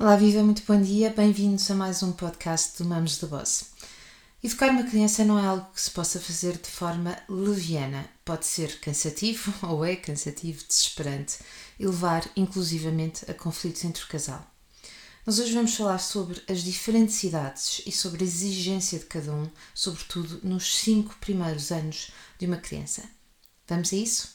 Olá, viva, muito bom dia, bem-vindos a mais um podcast do Mamos da Boss. Educar uma criança não é algo que se possa fazer de forma leviana. Pode ser cansativo ou é cansativo, desesperante e levar inclusivamente a conflitos entre o casal. Nós hoje vamos falar sobre as diferentes idades e sobre a exigência de cada um, sobretudo nos cinco primeiros anos de uma criança. Vamos a isso?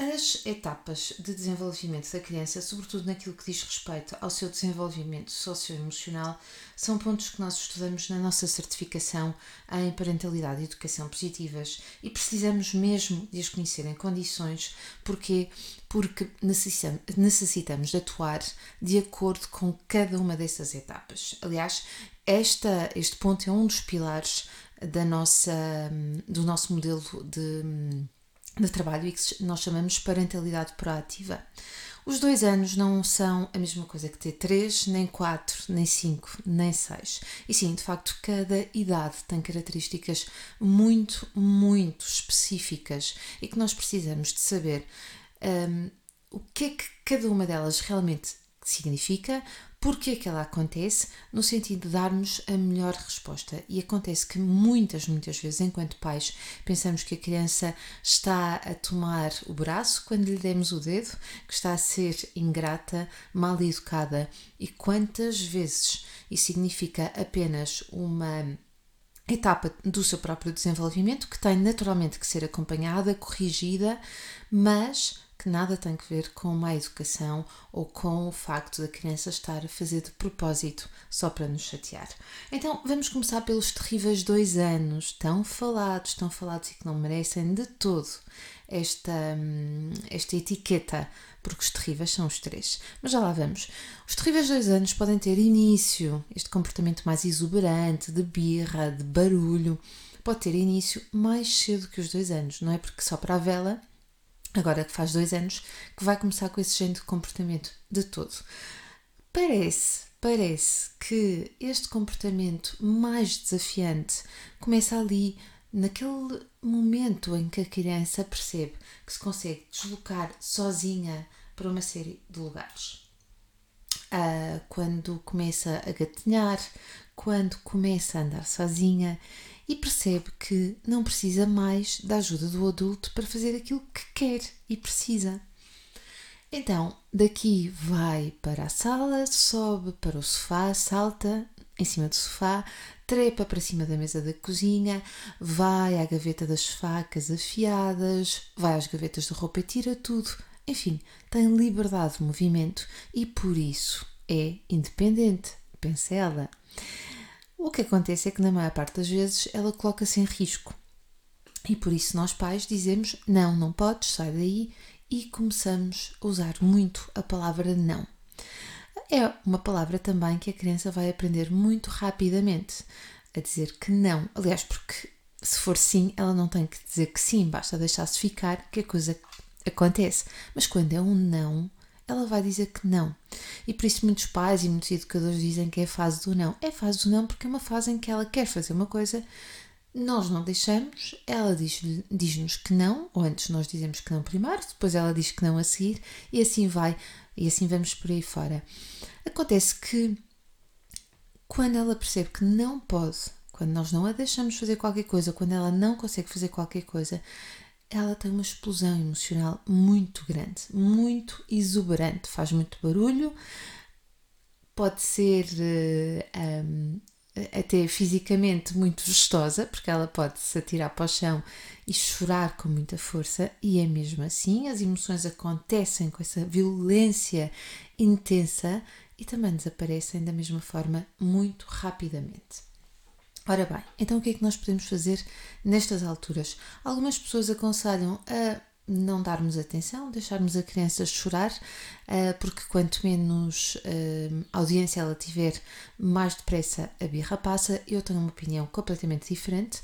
As etapas de desenvolvimento da criança, sobretudo naquilo que diz respeito ao seu desenvolvimento socioemocional, são pontos que nós estudamos na nossa certificação em parentalidade e educação positivas. E precisamos mesmo de as conhecer em condições, porque porque necessitamos, de atuar de acordo com cada uma dessas etapas. Aliás, esta, este ponto é um dos pilares da nossa, do nosso modelo de de trabalho e que nós chamamos parentalidade proativa. Os dois anos não são a mesma coisa que ter três, nem quatro, nem cinco, nem seis. E sim, de facto, cada idade tem características muito, muito específicas e que nós precisamos de saber um, o que é que cada uma delas realmente significa, porque é que ela acontece, no sentido de darmos a melhor resposta. E acontece que muitas, muitas vezes, enquanto pais, pensamos que a criança está a tomar o braço quando lhe demos o dedo, que está a ser ingrata, mal educada. E quantas vezes isso significa apenas uma etapa do seu próprio desenvolvimento que tem naturalmente que ser acompanhada, corrigida, mas que nada tem que ver com má educação ou com o facto da criança estar a fazer de propósito só para nos chatear. Então vamos começar pelos terríveis dois anos, tão falados, tão falados e que não merecem de todo esta, hum, esta etiqueta, porque os terríveis são os três. Mas já lá vamos. Os terríveis dois anos podem ter início, este comportamento mais exuberante, de birra, de barulho, pode ter início mais cedo que os dois anos, não é? Porque só para a vela agora que faz dois anos, que vai começar com esse género de comportamento de todo. Parece, parece que este comportamento mais desafiante começa ali naquele momento em que a criança percebe que se consegue deslocar sozinha para uma série de lugares. Ah, quando começa a gatinhar, quando começa a andar sozinha e percebe que não precisa mais da ajuda do adulto para fazer aquilo que quer e precisa. Então, daqui vai para a sala, sobe para o sofá, salta em cima do sofá, trepa para cima da mesa da cozinha, vai à gaveta das facas afiadas, vai às gavetas de roupa e tira tudo. Enfim, tem liberdade de movimento e por isso é independente, pensa ela. O que acontece é que, na maior parte das vezes, ela coloca-se em risco. E por isso nós pais dizemos: não, não podes, sai daí, e começamos a usar muito a palavra não. É uma palavra também que a criança vai aprender muito rapidamente a dizer que não. Aliás, porque se for sim, ela não tem que dizer que sim, basta deixar-se ficar que a coisa acontece. Mas quando é um não, ela vai dizer que não. E por isso muitos pais e muitos educadores dizem que é a fase do não. É a fase do não porque é uma fase em que ela quer fazer uma coisa, nós não deixamos, ela diz-nos diz que não, ou antes nós dizemos que não primeiro, depois ela diz que não a seguir, e assim vai, e assim vamos por aí fora. Acontece que quando ela percebe que não pode, quando nós não a deixamos fazer qualquer coisa, quando ela não consegue fazer qualquer coisa, ela tem uma explosão emocional muito grande, muito exuberante, faz muito barulho, pode ser um, até fisicamente muito vistosa, porque ela pode se atirar para o chão e chorar com muita força, e é mesmo assim, as emoções acontecem com essa violência intensa e também desaparecem da mesma forma muito rapidamente. Ora bem, então o que é que nós podemos fazer nestas alturas? Algumas pessoas aconselham a não darmos atenção, deixarmos a criança chorar, eh, porque quanto menos eh, audiência ela tiver, mais depressa a birra passa. Eu tenho uma opinião completamente diferente.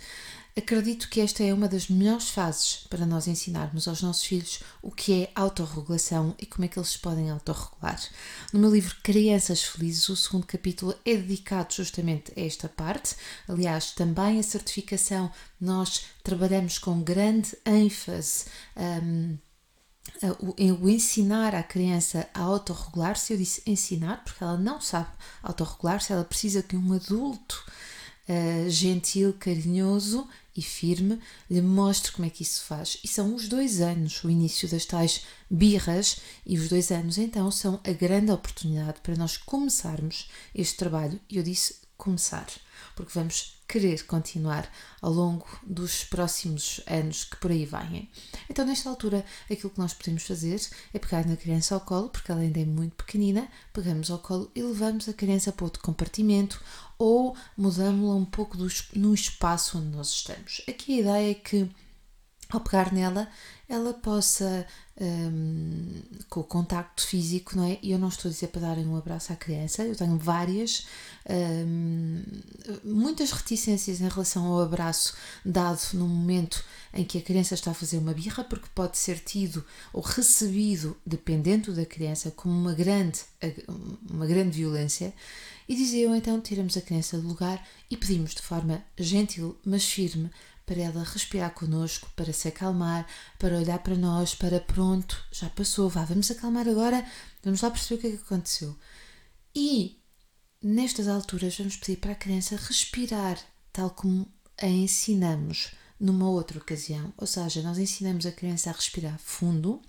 Acredito que esta é uma das melhores fases para nós ensinarmos aos nossos filhos o que é autorregulação e como é que eles se podem autorregular. No meu livro Crianças Felizes, o segundo capítulo é dedicado justamente a esta parte. Aliás, também a certificação nós trabalhamos com grande ênfase. Um, o ensinar à criança a autorregular-se, eu disse ensinar porque ela não sabe autorregular-se, ela precisa que um adulto uh, gentil, carinhoso e firme lhe mostre como é que isso faz. E são os dois anos, o início das tais birras, e os dois anos então são a grande oportunidade para nós começarmos este trabalho. E eu disse começar, porque vamos querer continuar ao longo dos próximos anos que por aí vêm. Então, nesta altura, aquilo que nós podemos fazer é pegar na criança ao colo, porque ela ainda é muito pequenina, pegamos ao colo e levamos a criança para outro compartimento ou mudamos-la um pouco do, no espaço onde nós estamos. Aqui a ideia é que ao pegar nela, ela possa, um, com o contacto físico, não é? E eu não estou a dizer para darem um abraço à criança, eu tenho várias, um, muitas reticências em relação ao abraço dado no momento em que a criança está a fazer uma birra, porque pode ser tido ou recebido, dependendo da criança, como uma grande, uma grande violência. E dizia eu então, tiramos a criança do lugar e pedimos de forma gentil, mas firme, para ela respirar connosco, para se acalmar, para olhar para nós, para pronto, já passou, vá, vamos acalmar agora, vamos lá perceber o que é que aconteceu. E nestas alturas vamos pedir para a criança respirar, tal como a ensinamos numa outra ocasião, ou seja, nós ensinamos a criança a respirar fundo.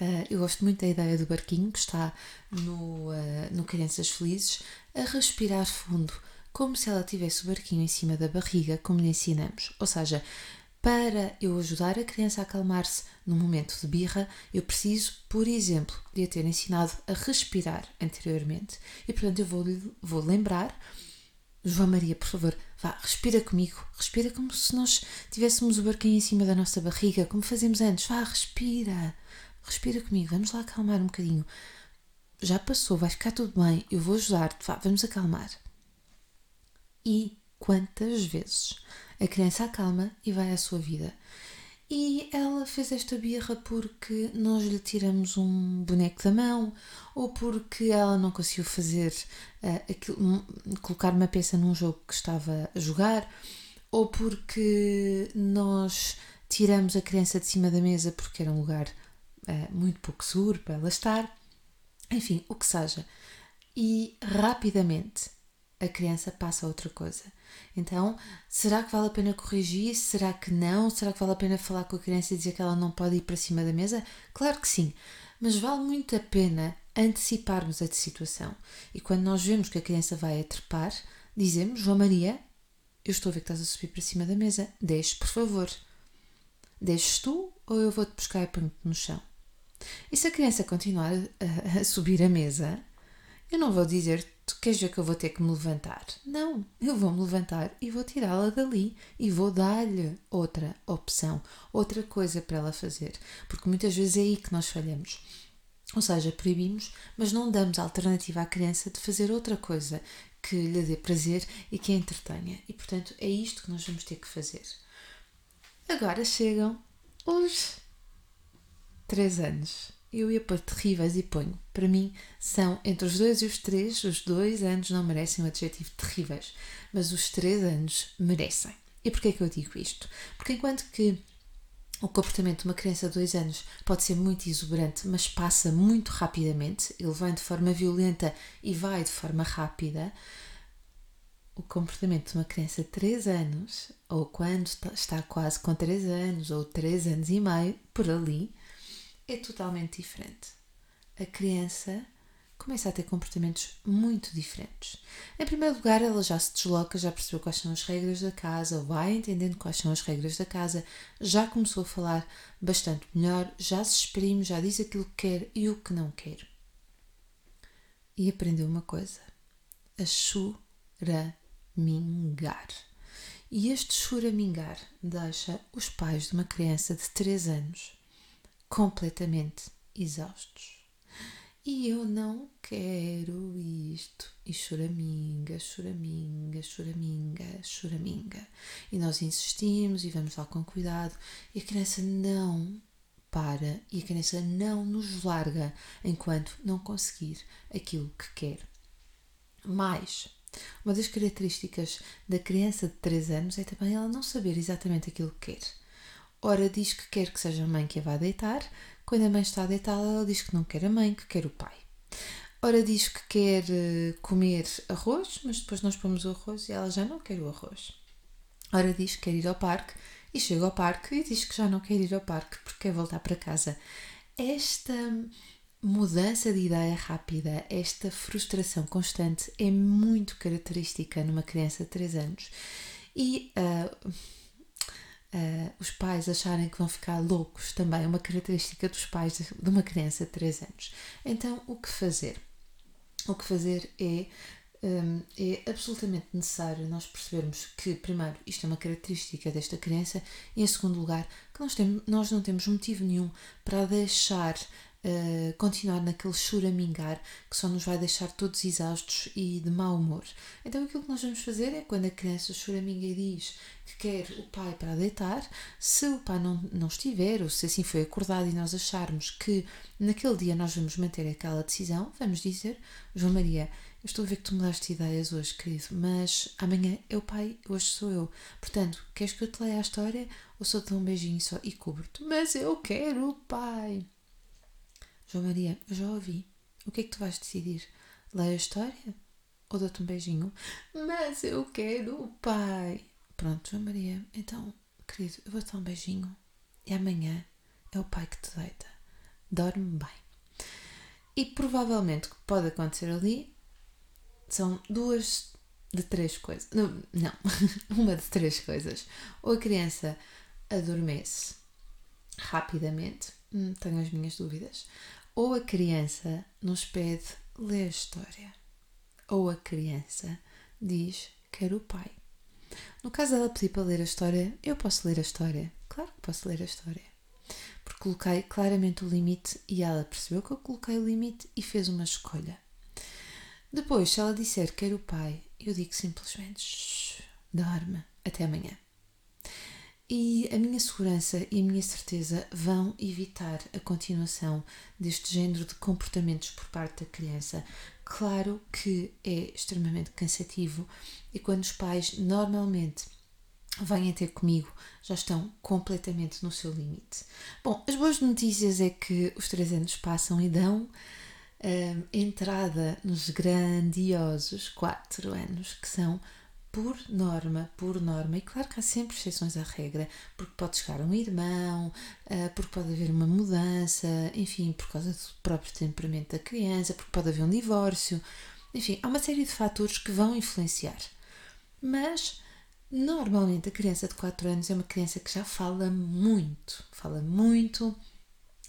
Uh, eu gosto muito da ideia do barquinho que está no, uh, no Crianças Felizes, a respirar fundo como se ela tivesse o barquinho em cima da barriga, como lhe ensinamos. Ou seja, para eu ajudar a criança a acalmar-se no momento de birra, eu preciso, por exemplo, de a ter ensinado a respirar anteriormente. E portanto eu vou, vou lembrar, João Maria, por favor, vá, respira comigo, respira como se nós tivéssemos o barquinho em cima da nossa barriga, como fazemos antes. Vá, respira, respira comigo, vamos lá acalmar um bocadinho. Já passou, vai ficar tudo bem, eu vou ajudar-te, vá, vamos acalmar. E quantas vezes a criança acalma e vai à sua vida. E ela fez esta birra porque nós lhe tiramos um boneco da mão, ou porque ela não conseguiu fazer uh, aquilo, colocar uma peça num jogo que estava a jogar, ou porque nós tiramos a criança de cima da mesa porque era um lugar uh, muito pouco seguro para ela estar. Enfim, o que seja. E rapidamente a criança passa a outra coisa. Então, será que vale a pena corrigir? Será que não? Será que vale a pena falar com a criança e dizer que ela não pode ir para cima da mesa? Claro que sim, mas vale muito a pena anteciparmos a situação. E quando nós vemos que a criança vai a trepar, dizemos: João Maria, eu estou a ver que estás a subir para cima da mesa, deixe, por favor. Deixes tu ou eu vou-te buscar e ponho-te no chão? E se a criança continuar a, a subir a mesa, eu não vou dizer tu queres ver que eu vou ter que me levantar? Não, eu vou me levantar e vou tirá-la dali e vou dar-lhe outra opção, outra coisa para ela fazer, porque muitas vezes é aí que nós falhamos. Ou seja, proibimos, mas não damos alternativa à criança de fazer outra coisa que lhe dê prazer e que a entretenha. E portanto é isto que nós vamos ter que fazer. Agora chegam os três anos eu ia pôr terríveis e ponho. Para mim, são entre os dois e os três, os dois anos não merecem o adjetivo terríveis, mas os três anos merecem. E porquê que eu digo isto? Porque enquanto que o comportamento de uma criança de dois anos pode ser muito exuberante, mas passa muito rapidamente, ele vem de forma violenta e vai de forma rápida, o comportamento de uma criança de 3 anos, ou quando está quase com 3 anos, ou 3 anos e meio, por ali, é totalmente diferente. A criança começa a ter comportamentos muito diferentes. Em primeiro lugar, ela já se desloca, já percebeu quais são as regras da casa, vai entendendo quais são as regras da casa, já começou a falar bastante melhor, já se exprime, já diz aquilo que quer e o que não quer. E aprendeu uma coisa: a choramingar. E este choramingar deixa os pais de uma criança de 3 anos completamente exaustos. E eu não quero isto. E choraminga, choraminga, choraminga, choraminga. E nós insistimos e vamos lá com cuidado. E a criança não para e a criança não nos larga enquanto não conseguir aquilo que quer. Mais, uma das características da criança de 3 anos é também ela não saber exatamente aquilo que quer ora diz que quer que seja a mãe que a vá deitar, quando a mãe está deitada, ela diz que não quer a mãe, que quer o pai. Ora diz que quer eh, comer arroz, mas depois nós pomos o arroz e ela já não quer o arroz. Ora diz que quer ir ao parque e chega ao parque e diz que já não quer ir ao parque porque quer voltar para casa. Esta mudança de ideia rápida, esta frustração constante é muito característica numa criança de 3 anos. E uh, uh, os pais acharem que vão ficar loucos também é uma característica dos pais de uma criança de 3 anos. Então, o que fazer? O que fazer é um, é absolutamente necessário nós percebermos que, primeiro, isto é uma característica desta criança e, em segundo lugar, que nós, temos, nós não temos motivo nenhum para deixar Uh, continuar naquele choramingar que só nos vai deixar todos exaustos e de mau humor. Então aquilo que nós vamos fazer é quando a criança choraminga e diz que quer o pai para deitar, se o pai não, não estiver, ou se assim foi acordado e nós acharmos que naquele dia nós vamos manter aquela decisão, vamos dizer, João Maria, eu estou a ver que tu mudaste ideias hoje, querido, mas amanhã é o pai, hoje sou eu. Portanto, queres que eu te leia a história ou só te dou um beijinho só e cubro-te? Mas eu quero o pai. João Maria, já ouvi. O que é que tu vais decidir? Leia a história ou dou-te um beijinho? Mas eu quero o pai. Pronto, João Maria, então, querido, eu vou-te dar um beijinho e amanhã é o pai que te deita. Dorme bem. E provavelmente o que pode acontecer ali são duas de três coisas. Não, não. uma de três coisas. Ou a criança adormece rapidamente, hum, tenho as minhas dúvidas, ou a criança nos pede ler a história, ou a criança diz quero o pai. No caso dela pedir para ler a história, eu posso ler a história. Claro que posso ler a história. Porque coloquei claramente o limite e ela percebeu que eu coloquei o limite e fez uma escolha. Depois, se ela disser quero o pai, eu digo simplesmente dorme até amanhã. E a minha segurança e a minha certeza vão evitar a continuação deste género de comportamentos por parte da criança. Claro que é extremamente cansativo e quando os pais normalmente vêm ter comigo já estão completamente no seu limite. Bom, as boas notícias é que os três anos passam e dão uh, entrada nos grandiosos quatro anos, que são por norma, por norma, e claro que há sempre exceções à regra, porque pode chegar um irmão, uh, porque pode haver uma mudança, enfim, por causa do próprio temperamento da criança, porque pode haver um divórcio, enfim, há uma série de fatores que vão influenciar. Mas normalmente a criança de 4 anos é uma criança que já fala muito, fala muito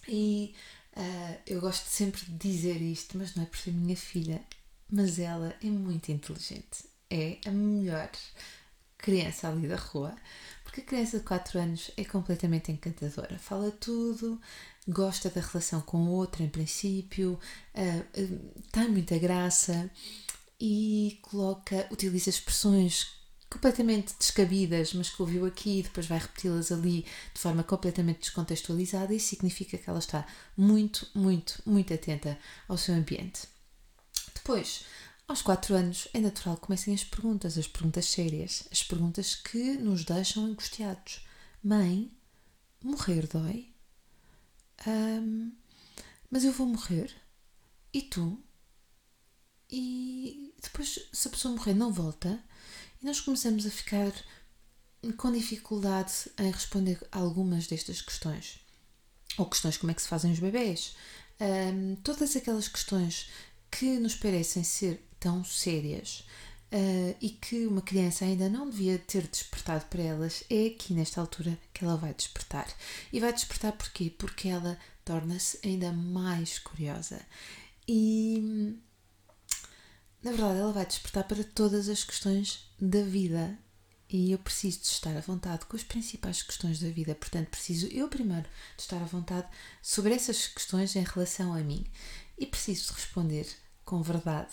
e Uh, eu gosto sempre de dizer isto, mas não é por ser minha filha, mas ela é muito inteligente. É a melhor criança ali da rua, porque a criança de 4 anos é completamente encantadora. Fala tudo, gosta da relação com o outro em princípio, uh, uh, tem muita graça e coloca, utiliza expressões completamente descabidas, mas que ouviu aqui e depois vai repeti-las ali de forma completamente descontextualizada, isso significa que ela está muito, muito, muito atenta ao seu ambiente. Depois, aos 4 anos, é natural que comecem as perguntas, as perguntas sérias, as perguntas que nos deixam angustiados. Mãe, morrer dói? Um, mas eu vou morrer? E tu? E depois, se a pessoa morrer, não volta? E nós começamos a ficar com dificuldade em responder algumas destas questões. Ou questões como é que se fazem os bebés. Um, todas aquelas questões que nos parecem ser tão sérias uh, e que uma criança ainda não devia ter despertado para elas, é aqui nesta altura que ela vai despertar. E vai despertar porquê? Porque ela torna-se ainda mais curiosa. E na verdade, ela vai despertar para todas as questões da vida. E eu preciso de estar à vontade com as principais questões da vida. Portanto, preciso eu primeiro de estar à vontade sobre essas questões em relação a mim. E preciso de responder com verdade,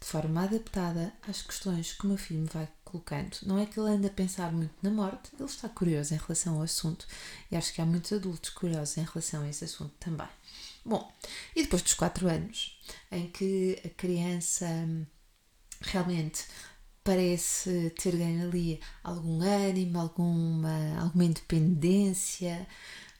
de forma adaptada às questões que o meu filho me vai colocando. Não é que ele anda a pensar muito na morte, ele está curioso em relação ao assunto. E acho que há muitos adultos curiosos em relação a esse assunto também. Bom, e depois dos 4 anos, em que a criança realmente parece ter ganho ali algum ânimo, alguma, alguma independência,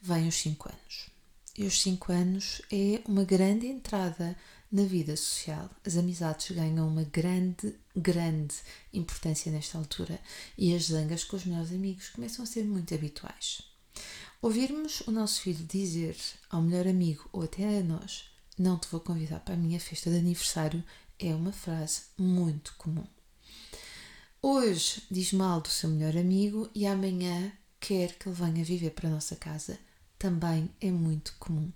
vêm os 5 anos. E os 5 anos é uma grande entrada na vida social. As amizades ganham uma grande, grande importância nesta altura e as zangas com os melhores amigos começam a ser muito habituais. Ouvirmos o nosso filho dizer ao melhor amigo ou até a nós: Não te vou convidar para a minha festa de aniversário é uma frase muito comum. Hoje diz mal do seu melhor amigo e amanhã quer que ele venha viver para a nossa casa. Também é muito comum.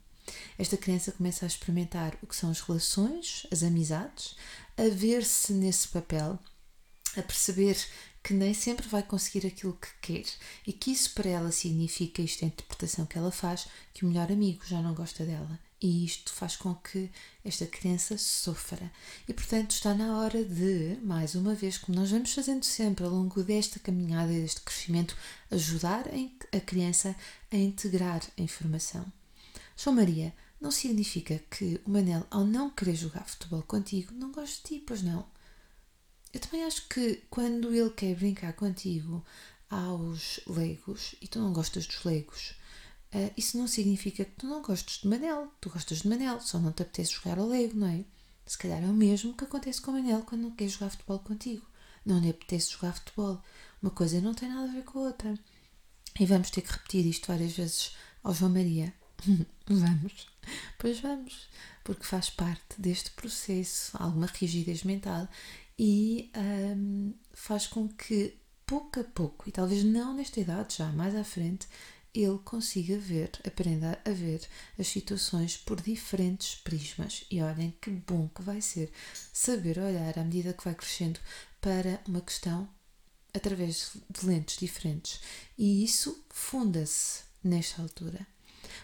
Esta criança começa a experimentar o que são as relações, as amizades, a ver-se nesse papel, a perceber que nem sempre vai conseguir aquilo que quer e que isso para ela significa, isto é a interpretação que ela faz, que o melhor amigo já não gosta dela. E isto faz com que esta criança sofra. E portanto está na hora de, mais uma vez, como nós vamos fazendo sempre ao longo desta caminhada e deste crescimento, ajudar a criança a integrar a informação. João Maria, não significa que o Manel, ao não querer jogar futebol contigo, não goste de ti, pois não. Eu também acho que quando ele quer brincar contigo aos leigos e tu não gostas dos leigos, uh, isso não significa que tu não gostes de Manel. Tu gostas de Manel, só não te apetece jogar ao leigo, não é? Se calhar é o mesmo que acontece com o Manel quando não quer jogar futebol contigo. Não lhe apetece jogar futebol. Uma coisa não tem nada a ver com a outra. E vamos ter que repetir isto várias vezes ao João Maria. Vamos. Pois vamos. Porque faz parte deste processo, alguma rigidez mental e um, faz com que pouco a pouco, e talvez não nesta idade, já mais à frente, ele consiga ver, aprenda a ver as situações por diferentes prismas. E olhem que bom que vai ser saber olhar à medida que vai crescendo para uma questão através de lentes diferentes. E isso funda-se nesta altura.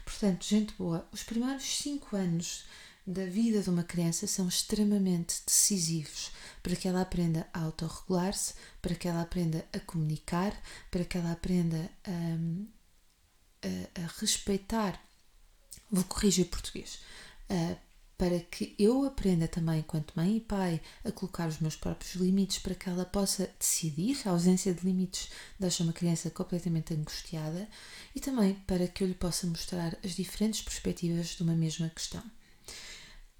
Portanto, gente boa, os primeiros cinco anos da vida de uma criança são extremamente decisivos para que ela aprenda a autorregular-se, para que ela aprenda a comunicar, para que ela aprenda a, a, a respeitar. Vou corrigir o português. Para que eu aprenda também, enquanto mãe e pai, a colocar os meus próprios limites para que ela possa decidir. A ausência de limites deixa uma criança completamente angustiada e também para que eu lhe possa mostrar as diferentes perspectivas de uma mesma questão.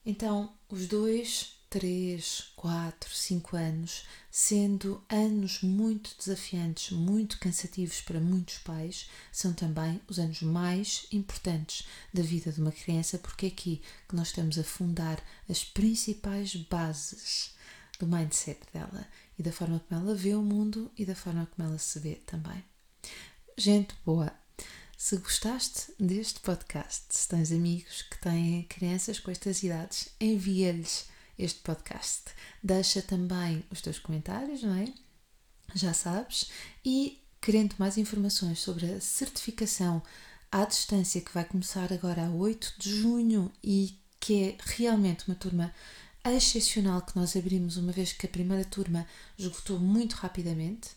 Então, os dois, três, quatro, cinco anos, sendo anos muito desafiantes, muito cansativos para muitos pais, são também os anos mais importantes da vida de uma criança, porque é aqui que nós estamos a fundar as principais bases do mindset dela e da forma como ela vê o mundo e da forma como ela se vê também. Gente boa, se gostaste deste podcast, se tens amigos que têm crianças com estas idades, envia-lhes este podcast. Deixa também os teus comentários, não é? Já sabes. E querendo mais informações sobre a certificação à distância que vai começar agora a 8 de junho e que é realmente uma turma excepcional que nós abrimos uma vez que a primeira turma esgotou muito rapidamente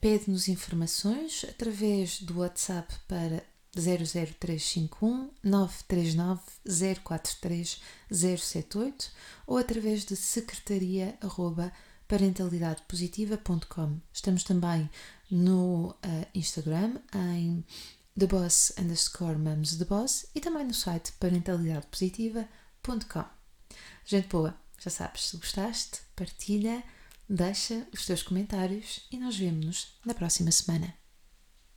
pede-nos informações através do WhatsApp para 00351 939 043 078 ou através de secretaria arroba parentalidadepositiva.com. Estamos também no uh, Instagram em The Boss underscore Mums The Boss e também no site parentalidadepositiva.com. Gente boa, já sabes, se gostaste, partilha deixa os teus comentários e nós vemos-nos na próxima semana.